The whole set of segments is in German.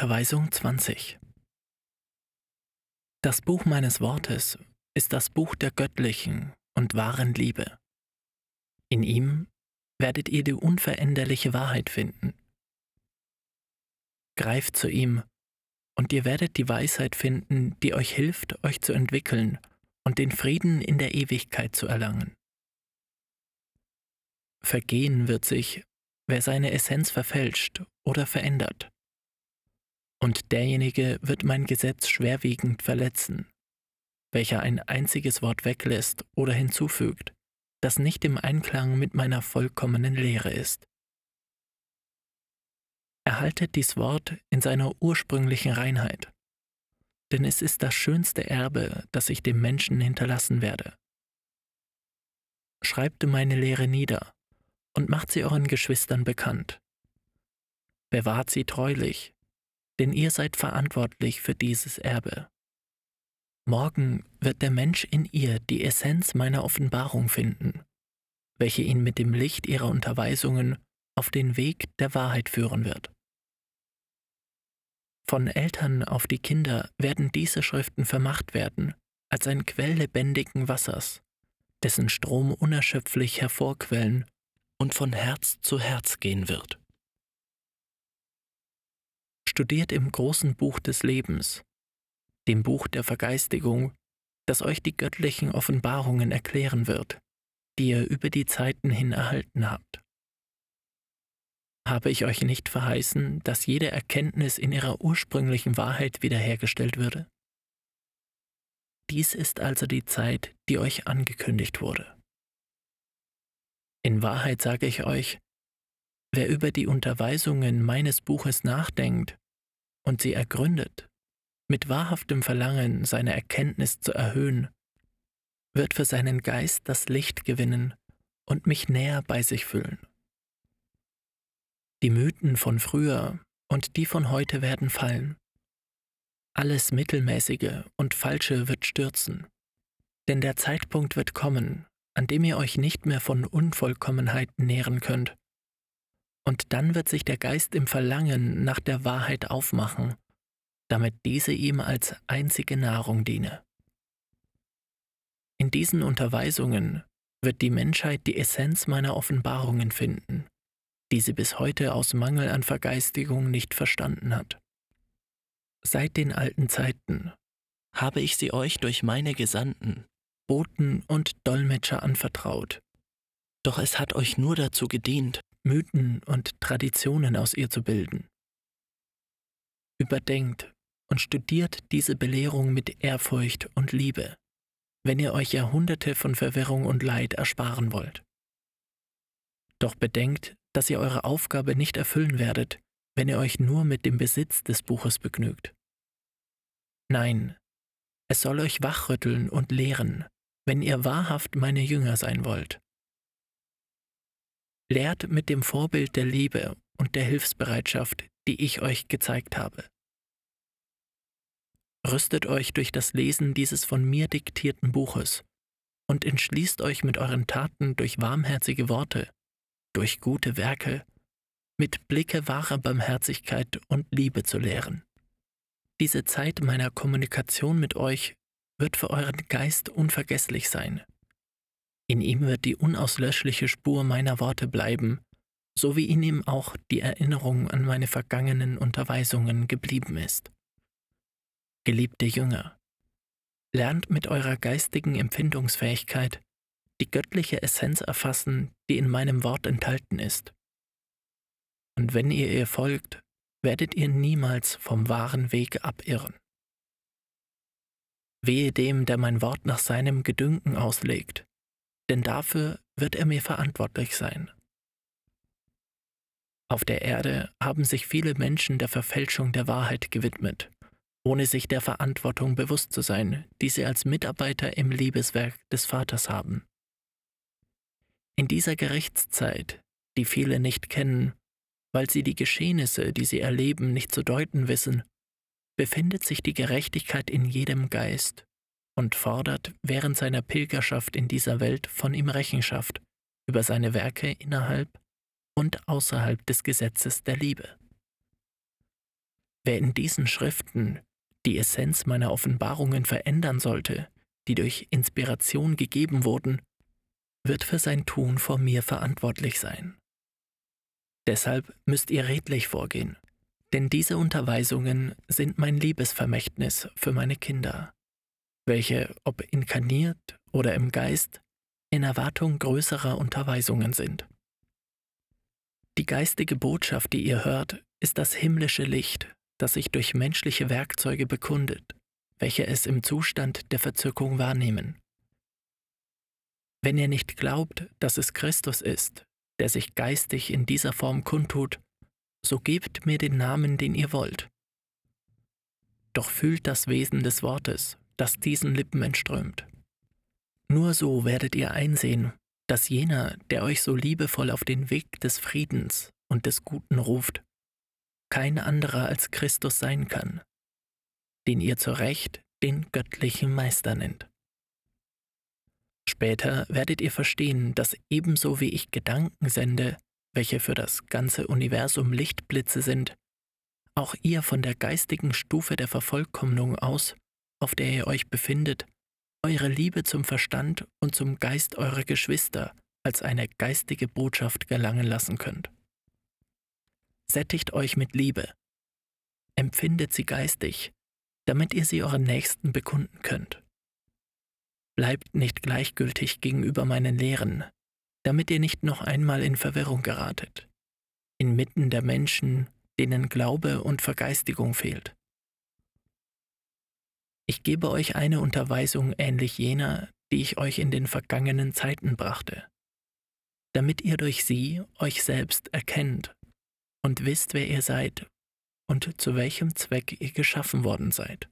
Unterweisung 20 Das Buch meines Wortes ist das Buch der göttlichen und wahren Liebe. In ihm werdet ihr die unveränderliche Wahrheit finden. Greift zu ihm, und ihr werdet die Weisheit finden, die euch hilft, euch zu entwickeln und den Frieden in der Ewigkeit zu erlangen. Vergehen wird sich, wer seine Essenz verfälscht oder verändert. Und derjenige wird mein Gesetz schwerwiegend verletzen, welcher ein einziges Wort weglässt oder hinzufügt, das nicht im Einklang mit meiner vollkommenen Lehre ist. Erhaltet dies Wort in seiner ursprünglichen Reinheit, denn es ist das schönste Erbe, das ich dem Menschen hinterlassen werde. Schreibt meine Lehre nieder und macht sie euren Geschwistern bekannt. Bewahrt sie treulich, denn ihr seid verantwortlich für dieses Erbe. Morgen wird der Mensch in ihr die Essenz meiner Offenbarung finden, welche ihn mit dem Licht ihrer Unterweisungen auf den Weg der Wahrheit führen wird. Von Eltern auf die Kinder werden diese Schriften vermacht werden als ein Quell lebendigen Wassers, dessen Strom unerschöpflich hervorquellen und von Herz zu Herz gehen wird. Studiert im großen Buch des Lebens, dem Buch der Vergeistigung, das euch die göttlichen Offenbarungen erklären wird, die ihr über die Zeiten hin erhalten habt. Habe ich euch nicht verheißen, dass jede Erkenntnis in ihrer ursprünglichen Wahrheit wiederhergestellt würde? Dies ist also die Zeit, die euch angekündigt wurde. In Wahrheit sage ich euch, wer über die Unterweisungen meines Buches nachdenkt und sie ergründet, mit wahrhaftem Verlangen seine Erkenntnis zu erhöhen, wird für seinen Geist das Licht gewinnen und mich näher bei sich fühlen. Die Mythen von früher und die von heute werden fallen. Alles Mittelmäßige und Falsche wird stürzen, denn der Zeitpunkt wird kommen, an dem ihr euch nicht mehr von Unvollkommenheiten nähren könnt. Und dann wird sich der Geist im Verlangen nach der Wahrheit aufmachen damit diese ihm als einzige Nahrung diene. In diesen Unterweisungen wird die Menschheit die Essenz meiner Offenbarungen finden, die sie bis heute aus Mangel an Vergeistigung nicht verstanden hat. Seit den alten Zeiten habe ich sie euch durch meine Gesandten, Boten und Dolmetscher anvertraut, doch es hat euch nur dazu gedient, Mythen und Traditionen aus ihr zu bilden. Überdenkt, und studiert diese Belehrung mit Ehrfurcht und Liebe, wenn ihr euch Jahrhunderte von Verwirrung und Leid ersparen wollt. Doch bedenkt, dass ihr eure Aufgabe nicht erfüllen werdet, wenn ihr euch nur mit dem Besitz des Buches begnügt. Nein, es soll euch wachrütteln und lehren, wenn ihr wahrhaft meine Jünger sein wollt. Lehrt mit dem Vorbild der Liebe und der Hilfsbereitschaft, die ich euch gezeigt habe. Rüstet euch durch das Lesen dieses von mir diktierten Buches und entschließt euch mit euren Taten durch warmherzige Worte, durch gute Werke, mit Blicke wahrer Barmherzigkeit und Liebe zu lehren. Diese Zeit meiner Kommunikation mit euch wird für euren Geist unvergesslich sein. In ihm wird die unauslöschliche Spur meiner Worte bleiben, so wie in ihm auch die Erinnerung an meine vergangenen Unterweisungen geblieben ist. Geliebte Jünger, lernt mit eurer geistigen Empfindungsfähigkeit die göttliche Essenz erfassen, die in meinem Wort enthalten ist. Und wenn ihr ihr folgt, werdet ihr niemals vom wahren Weg abirren. Wehe dem, der mein Wort nach seinem Gedünken auslegt, denn dafür wird er mir verantwortlich sein. Auf der Erde haben sich viele Menschen der Verfälschung der Wahrheit gewidmet ohne sich der Verantwortung bewusst zu sein, die sie als Mitarbeiter im Liebeswerk des Vaters haben. In dieser Gerichtszeit, die viele nicht kennen, weil sie die Geschehnisse, die sie erleben, nicht zu deuten wissen, befindet sich die Gerechtigkeit in jedem Geist und fordert während seiner Pilgerschaft in dieser Welt von ihm Rechenschaft über seine Werke innerhalb und außerhalb des Gesetzes der Liebe. Wer in diesen Schriften die Essenz meiner Offenbarungen verändern sollte, die durch Inspiration gegeben wurden, wird für sein Tun vor mir verantwortlich sein. Deshalb müsst ihr redlich vorgehen, denn diese Unterweisungen sind mein Liebesvermächtnis für meine Kinder, welche, ob inkarniert oder im Geist, in Erwartung größerer Unterweisungen sind. Die geistige Botschaft, die ihr hört, ist das himmlische Licht, das sich durch menschliche Werkzeuge bekundet, welche es im Zustand der Verzückung wahrnehmen. Wenn ihr nicht glaubt, dass es Christus ist, der sich geistig in dieser Form kundtut, so gebt mir den Namen, den ihr wollt. Doch fühlt das Wesen des Wortes, das diesen Lippen entströmt. Nur so werdet ihr einsehen, dass jener, der euch so liebevoll auf den Weg des Friedens und des Guten ruft, kein anderer als Christus sein kann, den ihr zu Recht den göttlichen Meister nennt. Später werdet ihr verstehen, dass ebenso wie ich Gedanken sende, welche für das ganze Universum Lichtblitze sind, auch ihr von der geistigen Stufe der Vervollkommnung aus, auf der ihr euch befindet, eure Liebe zum Verstand und zum Geist eurer Geschwister als eine geistige Botschaft gelangen lassen könnt. Sättigt euch mit Liebe, empfindet sie geistig, damit ihr sie euren Nächsten bekunden könnt. Bleibt nicht gleichgültig gegenüber meinen Lehren, damit ihr nicht noch einmal in Verwirrung geratet, inmitten der Menschen, denen Glaube und Vergeistigung fehlt. Ich gebe euch eine Unterweisung ähnlich jener, die ich euch in den vergangenen Zeiten brachte, damit ihr durch sie euch selbst erkennt und wisst, wer ihr seid und zu welchem Zweck ihr geschaffen worden seid.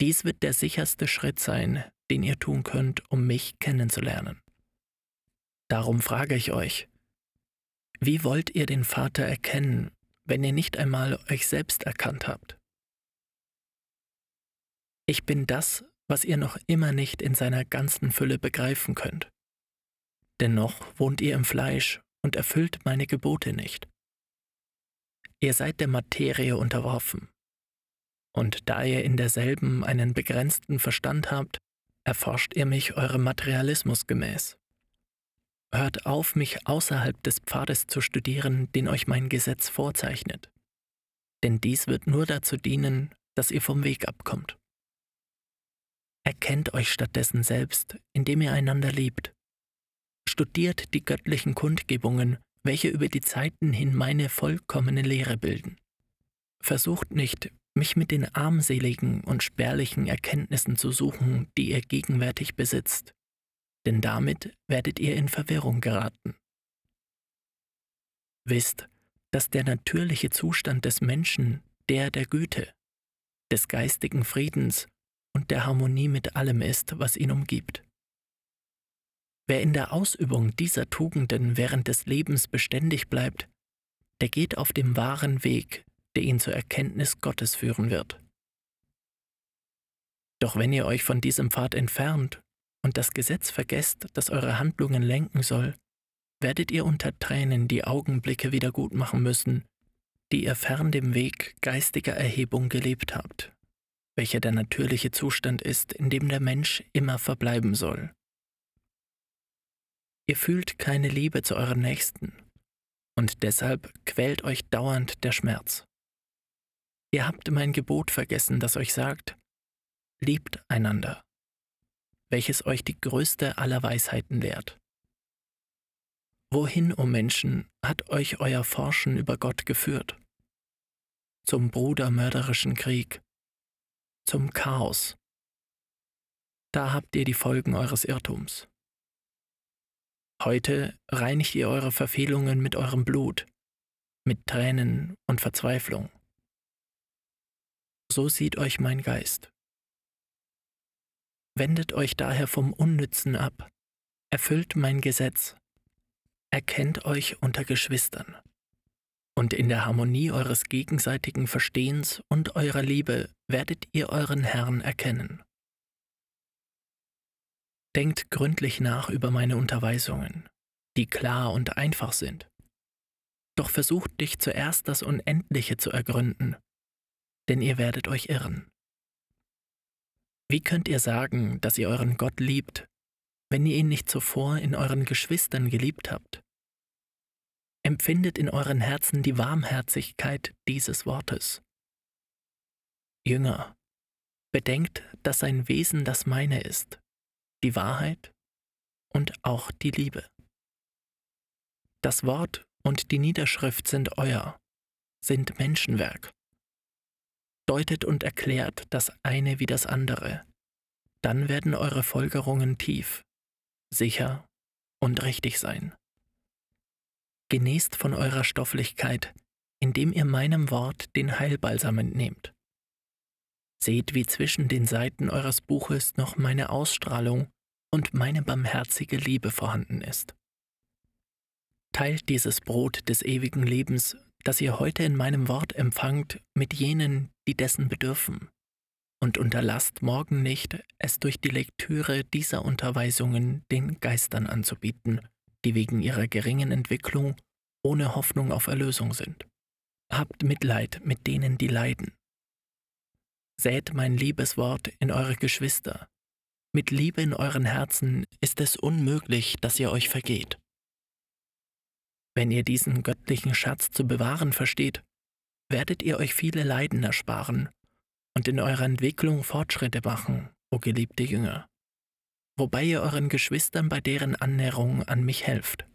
Dies wird der sicherste Schritt sein, den ihr tun könnt, um mich kennenzulernen. Darum frage ich euch, wie wollt ihr den Vater erkennen, wenn ihr nicht einmal euch selbst erkannt habt? Ich bin das, was ihr noch immer nicht in seiner ganzen Fülle begreifen könnt. Dennoch wohnt ihr im Fleisch und erfüllt meine Gebote nicht. Ihr seid der Materie unterworfen. Und da ihr in derselben einen begrenzten Verstand habt, erforscht ihr mich eurem Materialismus gemäß. Hört auf, mich außerhalb des Pfades zu studieren, den euch mein Gesetz vorzeichnet. Denn dies wird nur dazu dienen, dass ihr vom Weg abkommt. Erkennt euch stattdessen selbst, indem ihr einander liebt. Studiert die göttlichen Kundgebungen, welche über die Zeiten hin meine vollkommene Lehre bilden. Versucht nicht, mich mit den armseligen und spärlichen Erkenntnissen zu suchen, die ihr gegenwärtig besitzt, denn damit werdet ihr in Verwirrung geraten. Wisst, dass der natürliche Zustand des Menschen der der Güte, des geistigen Friedens und der Harmonie mit allem ist, was ihn umgibt. Wer in der Ausübung dieser Tugenden während des Lebens beständig bleibt, der geht auf dem wahren Weg, der ihn zur Erkenntnis Gottes führen wird. Doch wenn ihr euch von diesem Pfad entfernt und das Gesetz vergesst, das eure Handlungen lenken soll, werdet ihr unter Tränen die Augenblicke wieder gut machen müssen, die ihr fern dem Weg geistiger Erhebung gelebt habt, welcher der natürliche Zustand ist, in dem der Mensch immer verbleiben soll. Ihr fühlt keine Liebe zu euren Nächsten, und deshalb quält euch dauernd der Schmerz. Ihr habt mein Gebot vergessen, das euch sagt, liebt einander welches euch die größte aller Weisheiten lehrt. Wohin, o oh Menschen, hat euch euer Forschen über Gott geführt? Zum brudermörderischen Krieg, zum Chaos. Da habt ihr die Folgen eures Irrtums. Heute reinigt ihr eure Verfehlungen mit eurem Blut, mit Tränen und Verzweiflung. So sieht euch mein Geist. Wendet euch daher vom Unnützen ab, erfüllt mein Gesetz, erkennt euch unter Geschwistern. Und in der Harmonie eures gegenseitigen Verstehens und eurer Liebe werdet ihr euren Herrn erkennen. Denkt gründlich nach über meine Unterweisungen, die klar und einfach sind. Doch versucht dich zuerst das Unendliche zu ergründen, denn ihr werdet euch irren. Wie könnt ihr sagen, dass ihr euren Gott liebt, wenn ihr ihn nicht zuvor in euren Geschwistern geliebt habt? Empfindet in euren Herzen die Warmherzigkeit dieses Wortes. Jünger, bedenkt, dass sein Wesen das meine ist, die Wahrheit und auch die Liebe. Das Wort und die Niederschrift sind euer, sind Menschenwerk. Deutet und erklärt das eine wie das andere, dann werden eure Folgerungen tief, sicher und richtig sein. Genäst von eurer Stofflichkeit, indem ihr meinem Wort den Heilbalsam entnehmt. Seht, wie zwischen den Seiten eures Buches noch meine Ausstrahlung und meine barmherzige Liebe vorhanden ist. Teilt dieses Brot des ewigen Lebens, das ihr heute in meinem Wort empfangt, mit jenen, die dessen bedürfen, und unterlasst morgen nicht, es durch die Lektüre dieser Unterweisungen den Geistern anzubieten, die wegen ihrer geringen Entwicklung ohne Hoffnung auf Erlösung sind. Habt Mitleid mit denen, die leiden. Sät mein Liebeswort in eure Geschwister. Mit Liebe in euren Herzen ist es unmöglich, dass ihr euch vergeht. Wenn ihr diesen göttlichen Schatz zu bewahren versteht, werdet ihr euch viele Leiden ersparen und in eurer Entwicklung Fortschritte machen, o geliebte Jünger, wobei ihr euren Geschwistern bei deren Annäherung an mich helft.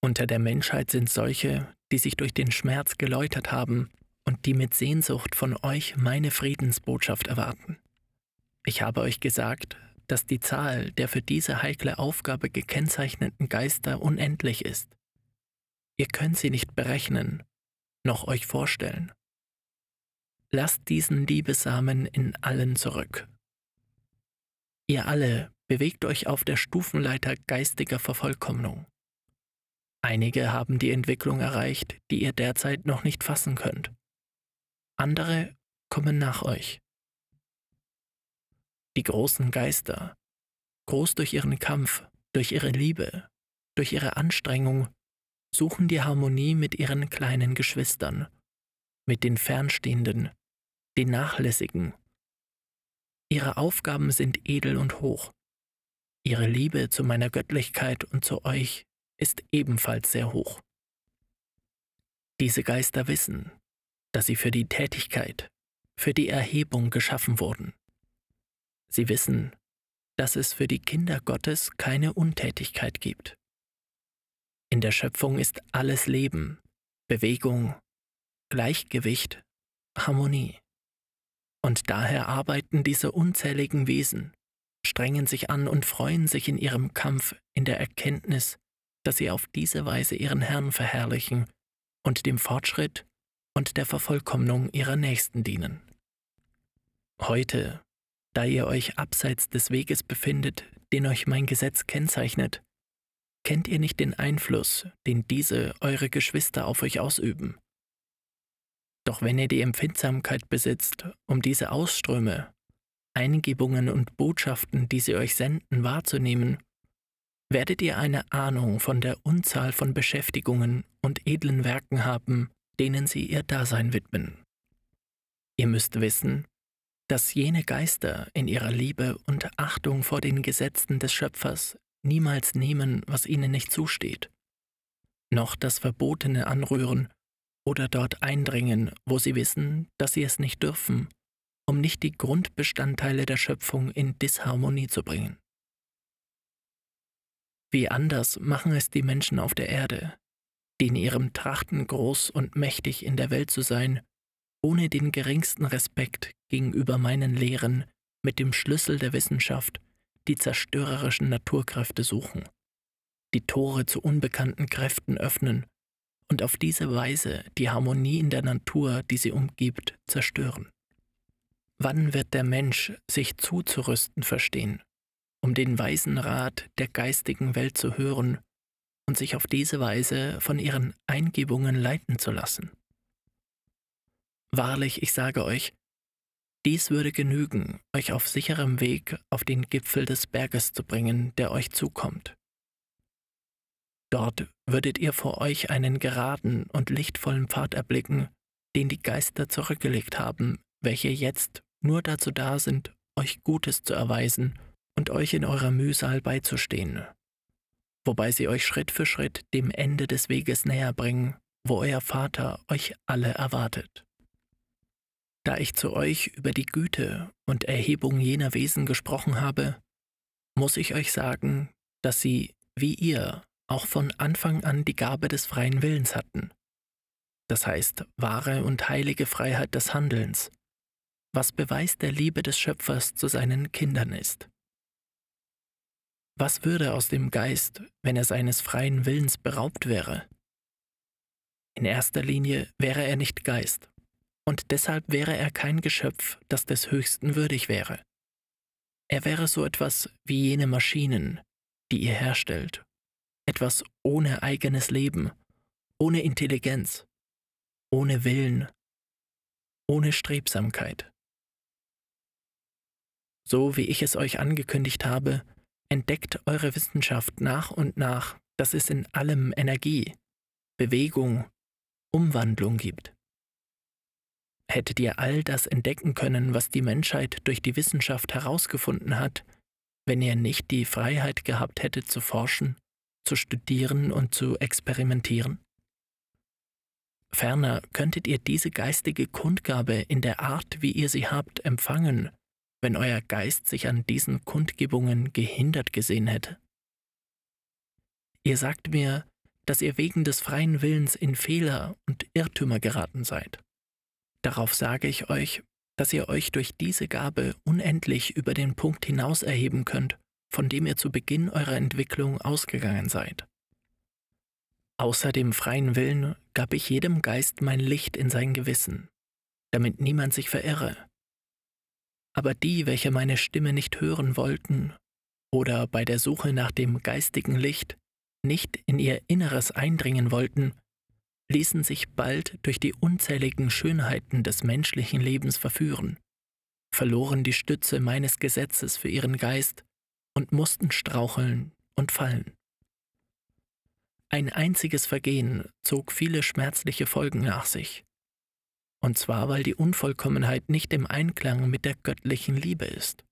Unter der Menschheit sind solche, die sich durch den Schmerz geläutert haben und die mit Sehnsucht von euch meine Friedensbotschaft erwarten. Ich habe euch gesagt, dass die Zahl der für diese heikle Aufgabe gekennzeichneten Geister unendlich ist. Ihr könnt sie nicht berechnen, noch euch vorstellen. Lasst diesen Liebesamen in allen zurück. Ihr alle bewegt euch auf der Stufenleiter geistiger Vervollkommnung. Einige haben die Entwicklung erreicht, die ihr derzeit noch nicht fassen könnt. Andere kommen nach euch. Die großen Geister, groß durch ihren Kampf, durch ihre Liebe, durch ihre Anstrengung, suchen die Harmonie mit ihren kleinen Geschwistern, mit den Fernstehenden, den Nachlässigen. Ihre Aufgaben sind edel und hoch. Ihre Liebe zu meiner Göttlichkeit und zu euch ist ebenfalls sehr hoch. Diese Geister wissen, dass sie für die Tätigkeit, für die Erhebung geschaffen wurden. Sie wissen, dass es für die Kinder Gottes keine Untätigkeit gibt. In der Schöpfung ist alles Leben, Bewegung, Gleichgewicht, Harmonie. Und daher arbeiten diese unzähligen Wesen, strengen sich an und freuen sich in ihrem Kampf in der Erkenntnis, dass sie auf diese Weise ihren Herrn verherrlichen und dem Fortschritt und der Vervollkommnung ihrer Nächsten dienen. Heute da ihr euch abseits des Weges befindet, den euch mein Gesetz kennzeichnet, kennt ihr nicht den Einfluss, den diese eure Geschwister auf euch ausüben. Doch wenn ihr die Empfindsamkeit besitzt, um diese Ausströme, Eingebungen und Botschaften, die sie euch senden, wahrzunehmen, werdet ihr eine Ahnung von der Unzahl von Beschäftigungen und edlen Werken haben, denen sie ihr Dasein widmen. Ihr müsst wissen, dass jene Geister in ihrer Liebe und Achtung vor den Gesetzen des Schöpfers niemals nehmen, was ihnen nicht zusteht, noch das Verbotene anrühren oder dort eindringen, wo sie wissen, dass sie es nicht dürfen, um nicht die Grundbestandteile der Schöpfung in Disharmonie zu bringen. Wie anders machen es die Menschen auf der Erde, die in ihrem Trachten groß und mächtig in der Welt zu sein, ohne den geringsten Respekt gegenüber meinen Lehren mit dem Schlüssel der Wissenschaft die zerstörerischen Naturkräfte suchen, die Tore zu unbekannten Kräften öffnen und auf diese Weise die Harmonie in der Natur, die sie umgibt, zerstören. Wann wird der Mensch sich zuzurüsten verstehen, um den weisen Rat der geistigen Welt zu hören und sich auf diese Weise von ihren Eingebungen leiten zu lassen? Wahrlich, ich sage euch, dies würde genügen, euch auf sicherem Weg auf den Gipfel des Berges zu bringen, der euch zukommt. Dort würdet ihr vor euch einen geraden und lichtvollen Pfad erblicken, den die Geister zurückgelegt haben, welche jetzt nur dazu da sind, euch Gutes zu erweisen und euch in eurer Mühsal beizustehen, wobei sie euch Schritt für Schritt dem Ende des Weges näher bringen, wo euer Vater euch alle erwartet. Da ich zu euch über die Güte und Erhebung jener Wesen gesprochen habe, muss ich euch sagen, dass sie, wie ihr, auch von Anfang an die Gabe des freien Willens hatten, das heißt wahre und heilige Freiheit des Handelns, was Beweis der Liebe des Schöpfers zu seinen Kindern ist. Was würde aus dem Geist, wenn er seines freien Willens beraubt wäre? In erster Linie wäre er nicht Geist, und deshalb wäre er kein Geschöpf, das des Höchsten würdig wäre. Er wäre so etwas wie jene Maschinen, die ihr herstellt, etwas ohne eigenes Leben, ohne Intelligenz, ohne Willen, ohne Strebsamkeit. So wie ich es euch angekündigt habe, entdeckt eure Wissenschaft nach und nach, dass es in allem Energie, Bewegung, Umwandlung gibt. Hättet ihr all das entdecken können, was die Menschheit durch die Wissenschaft herausgefunden hat, wenn ihr nicht die Freiheit gehabt hättet zu forschen, zu studieren und zu experimentieren? Ferner könntet ihr diese geistige Kundgabe in der Art, wie ihr sie habt, empfangen, wenn euer Geist sich an diesen Kundgebungen gehindert gesehen hätte? Ihr sagt mir, dass ihr wegen des freien Willens in Fehler und Irrtümer geraten seid. Darauf sage ich euch, dass ihr euch durch diese Gabe unendlich über den Punkt hinaus erheben könnt, von dem ihr zu Beginn eurer Entwicklung ausgegangen seid. Außer dem freien Willen gab ich jedem Geist mein Licht in sein Gewissen, damit niemand sich verirre, aber die, welche meine Stimme nicht hören wollten oder bei der Suche nach dem geistigen Licht nicht in ihr Inneres eindringen wollten, ließen sich bald durch die unzähligen Schönheiten des menschlichen Lebens verführen, verloren die Stütze meines Gesetzes für ihren Geist und mussten straucheln und fallen. Ein einziges Vergehen zog viele schmerzliche Folgen nach sich, und zwar weil die Unvollkommenheit nicht im Einklang mit der göttlichen Liebe ist.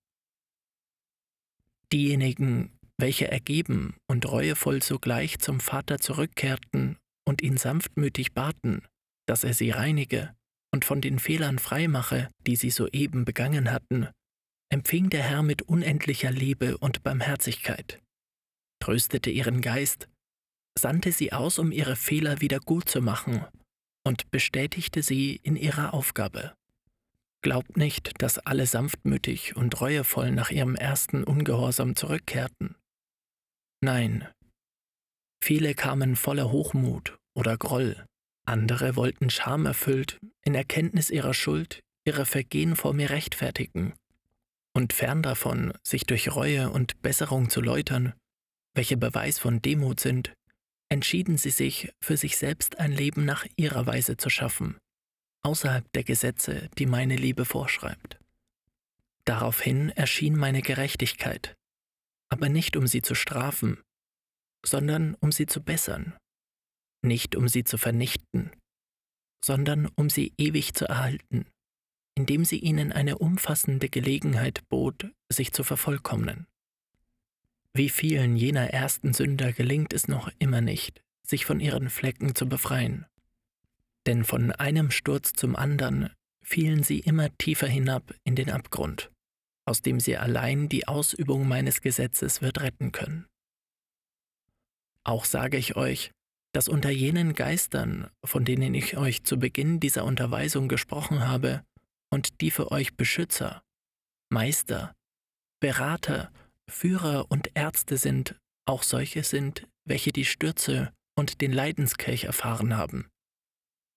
Diejenigen, welche ergeben und reuevoll sogleich zum Vater zurückkehrten und ihn sanftmütig baten, dass er sie reinige und von den Fehlern freimache, die sie soeben begangen hatten, empfing der Herr mit unendlicher Liebe und Barmherzigkeit, tröstete ihren Geist, sandte sie aus, um ihre Fehler wieder gut zu machen und bestätigte sie in ihrer Aufgabe. Glaubt nicht, dass alle sanftmütig und reuevoll nach ihrem ersten Ungehorsam zurückkehrten. Nein, viele kamen voller Hochmut oder Groll, andere wollten schamerfüllt in Erkenntnis ihrer Schuld ihre Vergehen vor mir rechtfertigen, und fern davon, sich durch Reue und Besserung zu läutern, welche Beweis von Demut sind, entschieden sie sich, für sich selbst ein Leben nach ihrer Weise zu schaffen, außerhalb der Gesetze, die meine Liebe vorschreibt. Daraufhin erschien meine Gerechtigkeit, aber nicht um sie zu strafen, sondern um sie zu bessern, nicht um sie zu vernichten, sondern um sie ewig zu erhalten, indem sie ihnen eine umfassende Gelegenheit bot, sich zu vervollkommnen. Wie vielen jener ersten Sünder gelingt es noch immer nicht, sich von ihren Flecken zu befreien. Denn von einem Sturz zum anderen fielen sie immer tiefer hinab in den Abgrund, aus dem sie allein die Ausübung meines Gesetzes wird retten können. Auch sage ich euch, dass unter jenen Geistern, von denen ich euch zu Beginn dieser Unterweisung gesprochen habe, und die für euch Beschützer, Meister, Berater Führer und Ärzte sind, auch solche sind, welche die Stürze und den Leidenskelch erfahren haben,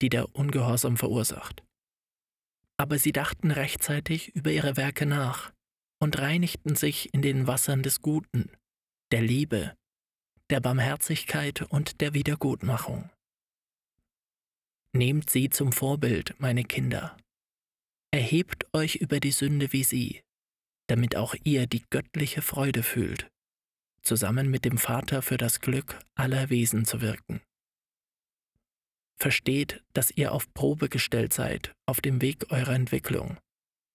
die der Ungehorsam verursacht. Aber sie dachten rechtzeitig über ihre Werke nach und reinigten sich in den Wassern des Guten, der Liebe, der Barmherzigkeit und der Wiedergutmachung. Nehmt sie zum Vorbild, meine Kinder. Erhebt euch über die Sünde wie sie, damit auch ihr die göttliche Freude fühlt, zusammen mit dem Vater für das Glück aller Wesen zu wirken. versteht, dass ihr auf Probe gestellt seid auf dem Weg eurer Entwicklung,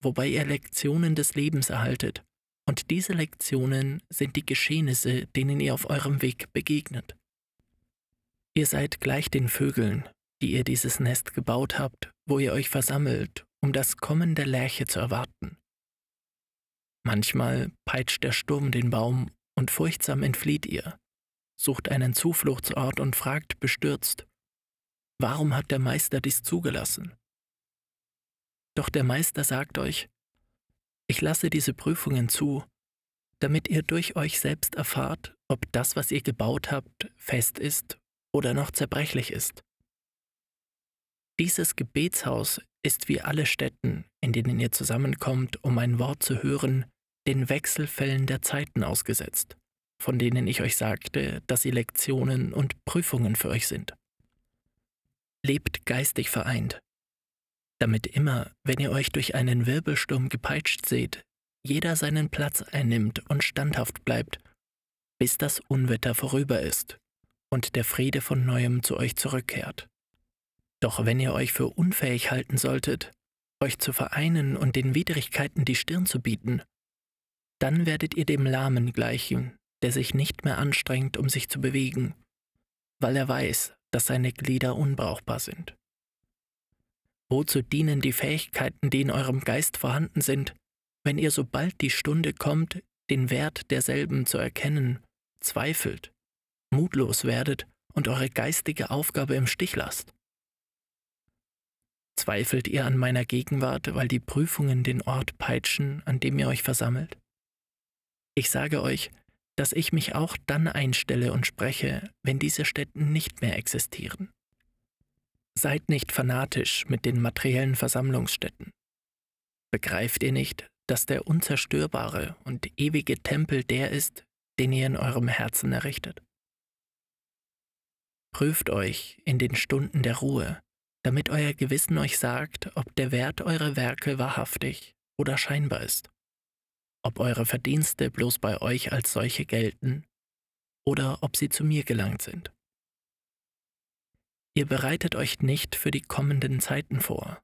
wobei ihr Lektionen des Lebens erhaltet, und diese Lektionen sind die Geschehnisse, denen ihr auf eurem Weg begegnet. Ihr seid gleich den Vögeln, die ihr dieses Nest gebaut habt, wo ihr euch versammelt, um das Kommen der Lerche zu erwarten. Manchmal peitscht der Sturm den Baum und furchtsam entflieht ihr, sucht einen Zufluchtsort und fragt bestürzt, warum hat der Meister dies zugelassen? Doch der Meister sagt euch, ich lasse diese Prüfungen zu, damit ihr durch euch selbst erfahrt, ob das, was ihr gebaut habt, fest ist oder noch zerbrechlich ist. Dieses Gebetshaus ist wie alle Stätten, in denen ihr zusammenkommt, um ein Wort zu hören, den Wechselfällen der Zeiten ausgesetzt, von denen ich euch sagte, dass sie Lektionen und Prüfungen für euch sind. Lebt geistig vereint, damit immer, wenn ihr euch durch einen Wirbelsturm gepeitscht seht, jeder seinen Platz einnimmt und standhaft bleibt, bis das Unwetter vorüber ist und der Friede von neuem zu euch zurückkehrt. Doch wenn ihr euch für unfähig halten solltet, euch zu vereinen und den Widrigkeiten die Stirn zu bieten, dann werdet ihr dem Lahmen gleichen, der sich nicht mehr anstrengt, um sich zu bewegen, weil er weiß, dass seine Glieder unbrauchbar sind. Wozu dienen die Fähigkeiten, die in eurem Geist vorhanden sind, wenn ihr sobald die Stunde kommt, den Wert derselben zu erkennen, zweifelt, mutlos werdet und eure geistige Aufgabe im Stich lasst? Zweifelt ihr an meiner Gegenwart, weil die Prüfungen den Ort peitschen, an dem ihr euch versammelt? Ich sage euch, dass ich mich auch dann einstelle und spreche, wenn diese Stätten nicht mehr existieren. Seid nicht fanatisch mit den materiellen Versammlungsstätten. Begreift ihr nicht, dass der unzerstörbare und ewige Tempel der ist, den ihr in eurem Herzen errichtet? Prüft euch in den Stunden der Ruhe, damit euer Gewissen euch sagt, ob der Wert eurer Werke wahrhaftig oder scheinbar ist, ob eure Verdienste bloß bei euch als solche gelten oder ob sie zu mir gelangt sind. Ihr bereitet euch nicht für die kommenden Zeiten vor,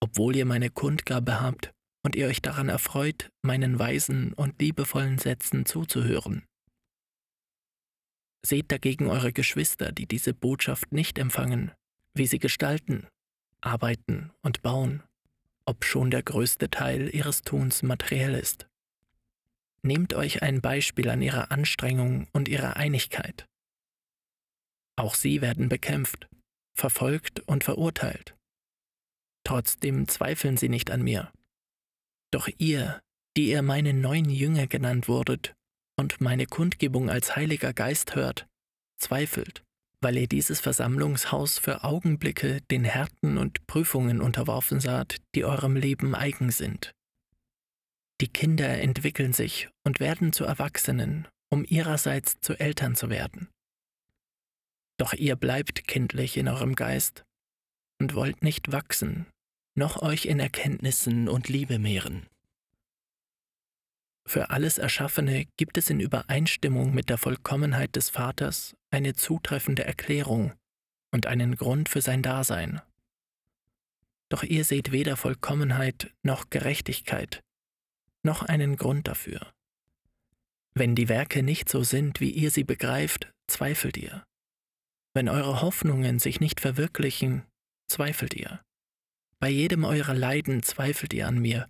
obwohl ihr meine Kundgabe habt und ihr euch daran erfreut, meinen weisen und liebevollen Sätzen zuzuhören. Seht dagegen eure Geschwister, die diese Botschaft nicht empfangen wie sie gestalten, arbeiten und bauen, ob schon der größte Teil ihres Tuns materiell ist. Nehmt euch ein Beispiel an ihrer Anstrengung und ihrer Einigkeit. Auch sie werden bekämpft, verfolgt und verurteilt. Trotzdem zweifeln sie nicht an mir. Doch ihr, die ihr meine neuen Jünger genannt wurdet und meine Kundgebung als Heiliger Geist hört, zweifelt weil ihr dieses Versammlungshaus für Augenblicke den Härten und Prüfungen unterworfen saht, die eurem Leben eigen sind. Die Kinder entwickeln sich und werden zu Erwachsenen, um ihrerseits zu Eltern zu werden. Doch ihr bleibt kindlich in eurem Geist und wollt nicht wachsen, noch euch in Erkenntnissen und Liebe mehren. Für alles Erschaffene gibt es in Übereinstimmung mit der Vollkommenheit des Vaters eine zutreffende Erklärung und einen Grund für sein Dasein. Doch ihr seht weder Vollkommenheit noch Gerechtigkeit, noch einen Grund dafür. Wenn die Werke nicht so sind, wie ihr sie begreift, zweifelt ihr. Wenn eure Hoffnungen sich nicht verwirklichen, zweifelt ihr. Bei jedem eurer Leiden zweifelt ihr an mir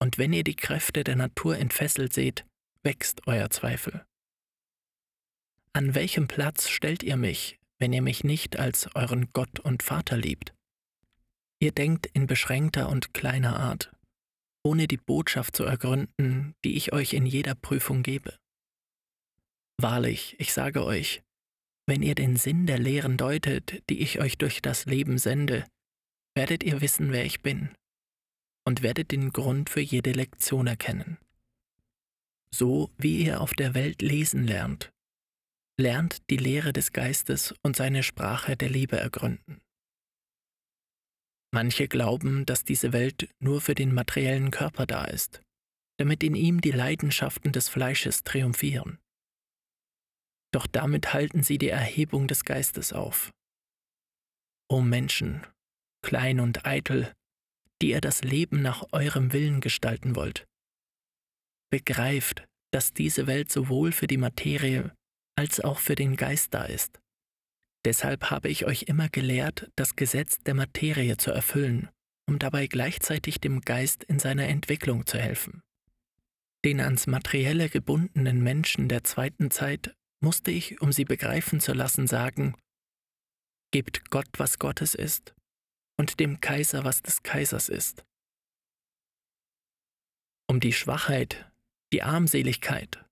und wenn ihr die Kräfte der Natur entfesselt seht, wächst euer Zweifel. An welchem Platz stellt ihr mich, wenn ihr mich nicht als euren Gott und Vater liebt? Ihr denkt in beschränkter und kleiner Art, ohne die Botschaft zu ergründen, die ich euch in jeder Prüfung gebe. Wahrlich, ich sage euch, wenn ihr den Sinn der Lehren deutet, die ich euch durch das Leben sende, werdet ihr wissen, wer ich bin und werdet den Grund für jede Lektion erkennen. So wie ihr auf der Welt lesen lernt, lernt die Lehre des Geistes und seine Sprache der Liebe ergründen. Manche glauben, dass diese Welt nur für den materiellen Körper da ist, damit in ihm die Leidenschaften des Fleisches triumphieren. Doch damit halten sie die Erhebung des Geistes auf. o Menschen, klein und eitel, die ihr das Leben nach eurem Willen gestalten wollt. Begreift, dass diese Welt sowohl für die Materie als auch für den Geist da ist. Deshalb habe ich euch immer gelehrt, das Gesetz der Materie zu erfüllen, um dabei gleichzeitig dem Geist in seiner Entwicklung zu helfen. Den ans Materielle gebundenen Menschen der zweiten Zeit musste ich, um sie begreifen zu lassen, sagen, Gebt Gott, was Gottes ist, und dem Kaiser, was des Kaisers ist. Um die Schwachheit, die Armseligkeit,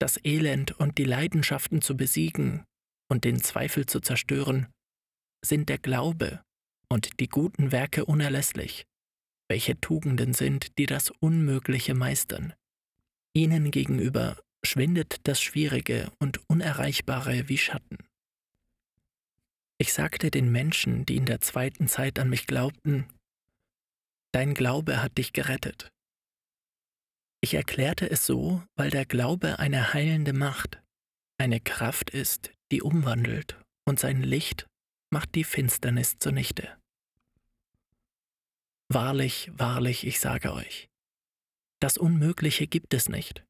das Elend und die Leidenschaften zu besiegen und den Zweifel zu zerstören, sind der Glaube und die guten Werke unerlässlich, welche Tugenden sind, die das Unmögliche meistern. Ihnen gegenüber schwindet das Schwierige und Unerreichbare wie Schatten. Ich sagte den Menschen, die in der zweiten Zeit an mich glaubten, Dein Glaube hat dich gerettet. Ich erklärte es so, weil der Glaube eine heilende Macht, eine Kraft ist, die umwandelt, und sein Licht macht die Finsternis zunichte. Wahrlich, wahrlich, ich sage euch, das Unmögliche gibt es nicht.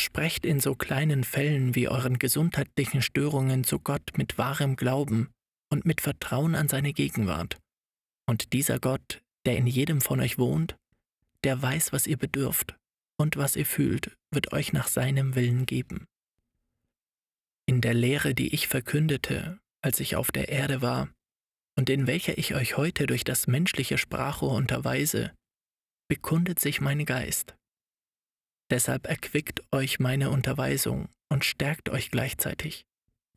Sprecht in so kleinen Fällen wie euren gesundheitlichen Störungen zu Gott mit wahrem Glauben und mit Vertrauen an seine Gegenwart. Und dieser Gott, der in jedem von euch wohnt, der weiß, was ihr bedürft und was ihr fühlt, wird euch nach seinem Willen geben. In der Lehre, die ich verkündete, als ich auf der Erde war, und in welcher ich euch heute durch das menschliche Sprachrohr unterweise, bekundet sich mein Geist. Deshalb erquickt euch meine Unterweisung und stärkt euch gleichzeitig.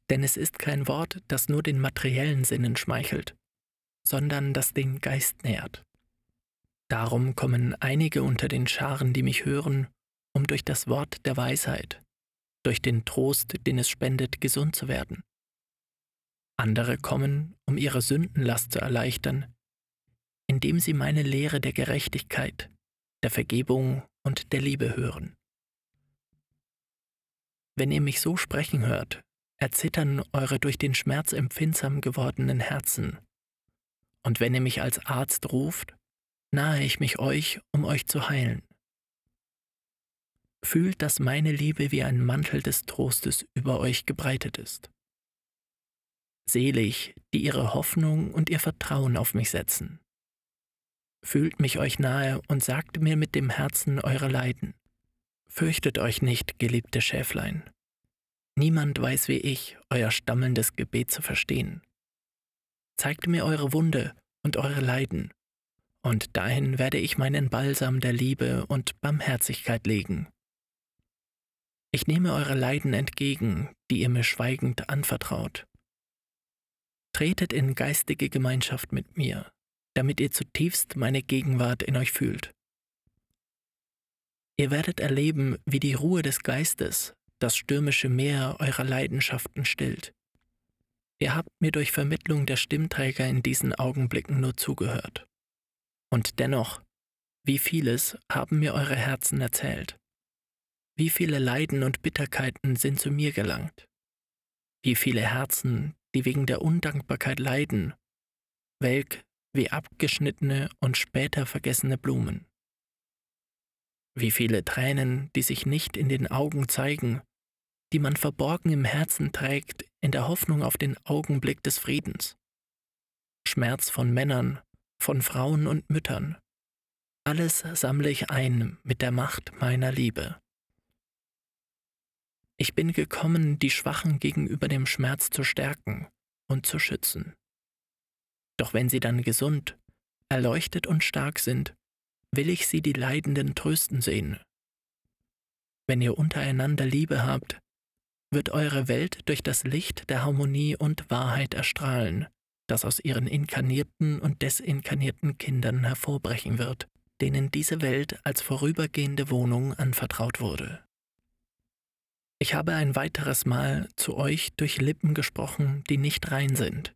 Denn es ist kein Wort, das nur den materiellen Sinnen schmeichelt, sondern das den Geist nährt. Darum kommen einige unter den Scharen, die mich hören, um durch das Wort der Weisheit, durch den Trost, den es spendet, gesund zu werden. Andere kommen, um ihre Sündenlast zu erleichtern, indem sie meine Lehre der Gerechtigkeit, der Vergebung und der Liebe hören. Wenn ihr mich so sprechen hört, erzittern eure durch den Schmerz empfindsam gewordenen Herzen. Und wenn ihr mich als Arzt ruft, nahe ich mich euch, um euch zu heilen. Fühlt, dass meine Liebe wie ein Mantel des Trostes über euch gebreitet ist. Selig, die ihre Hoffnung und ihr Vertrauen auf mich setzen. Fühlt mich euch nahe und sagt mir mit dem Herzen eure Leiden. Fürchtet euch nicht, geliebte Schäflein. Niemand weiß wie ich, euer stammelndes Gebet zu verstehen. Zeigt mir eure Wunde und eure Leiden, und dahin werde ich meinen Balsam der Liebe und Barmherzigkeit legen. Ich nehme eure Leiden entgegen, die ihr mir schweigend anvertraut. Tretet in geistige Gemeinschaft mit mir, damit ihr zutiefst meine Gegenwart in euch fühlt. Ihr werdet erleben, wie die Ruhe des Geistes das stürmische Meer eurer Leidenschaften stillt. Ihr habt mir durch Vermittlung der Stimmträger in diesen Augenblicken nur zugehört. Und dennoch, wie vieles haben mir eure Herzen erzählt. Wie viele Leiden und Bitterkeiten sind zu mir gelangt. Wie viele Herzen, die wegen der Undankbarkeit leiden, welk wie abgeschnittene und später vergessene Blumen. Wie viele Tränen, die sich nicht in den Augen zeigen, die man verborgen im Herzen trägt in der Hoffnung auf den Augenblick des Friedens. Schmerz von Männern, von Frauen und Müttern. Alles sammle ich ein mit der Macht meiner Liebe. Ich bin gekommen, die Schwachen gegenüber dem Schmerz zu stärken und zu schützen. Doch wenn sie dann gesund, erleuchtet und stark sind, will ich sie die Leidenden trösten sehen. Wenn ihr untereinander Liebe habt, wird eure Welt durch das Licht der Harmonie und Wahrheit erstrahlen, das aus ihren inkarnierten und desinkarnierten Kindern hervorbrechen wird, denen diese Welt als vorübergehende Wohnung anvertraut wurde. Ich habe ein weiteres Mal zu euch durch Lippen gesprochen, die nicht rein sind,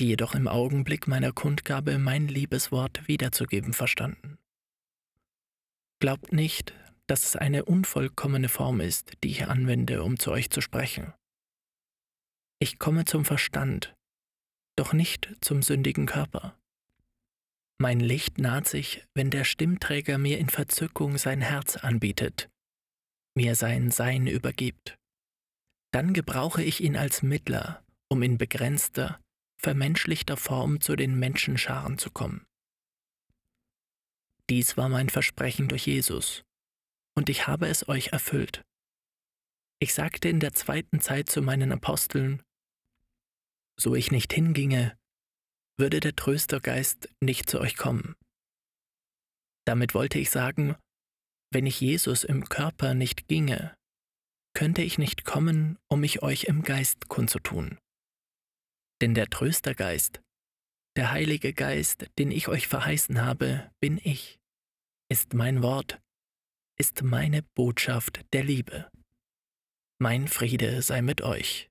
die jedoch im Augenblick meiner Kundgabe mein Liebeswort wiederzugeben verstanden. Glaubt nicht, dass es eine unvollkommene Form ist, die ich anwende, um zu euch zu sprechen. Ich komme zum Verstand, doch nicht zum sündigen Körper. Mein Licht naht sich, wenn der Stimmträger mir in Verzückung sein Herz anbietet, mir sein Sein übergibt. Dann gebrauche ich ihn als Mittler, um in begrenzter, vermenschlichter Form zu den Menschenscharen zu kommen. Dies war mein Versprechen durch Jesus, und ich habe es euch erfüllt. Ich sagte in der zweiten Zeit zu meinen Aposteln, so ich nicht hinginge, würde der Tröstergeist nicht zu euch kommen. Damit wollte ich sagen, wenn ich Jesus im Körper nicht ginge, könnte ich nicht kommen, um mich euch im Geist kundzutun. Denn der Tröstergeist, der Heilige Geist, den ich euch verheißen habe, bin ich, ist mein Wort, ist meine Botschaft der Liebe. Mein Friede sei mit euch.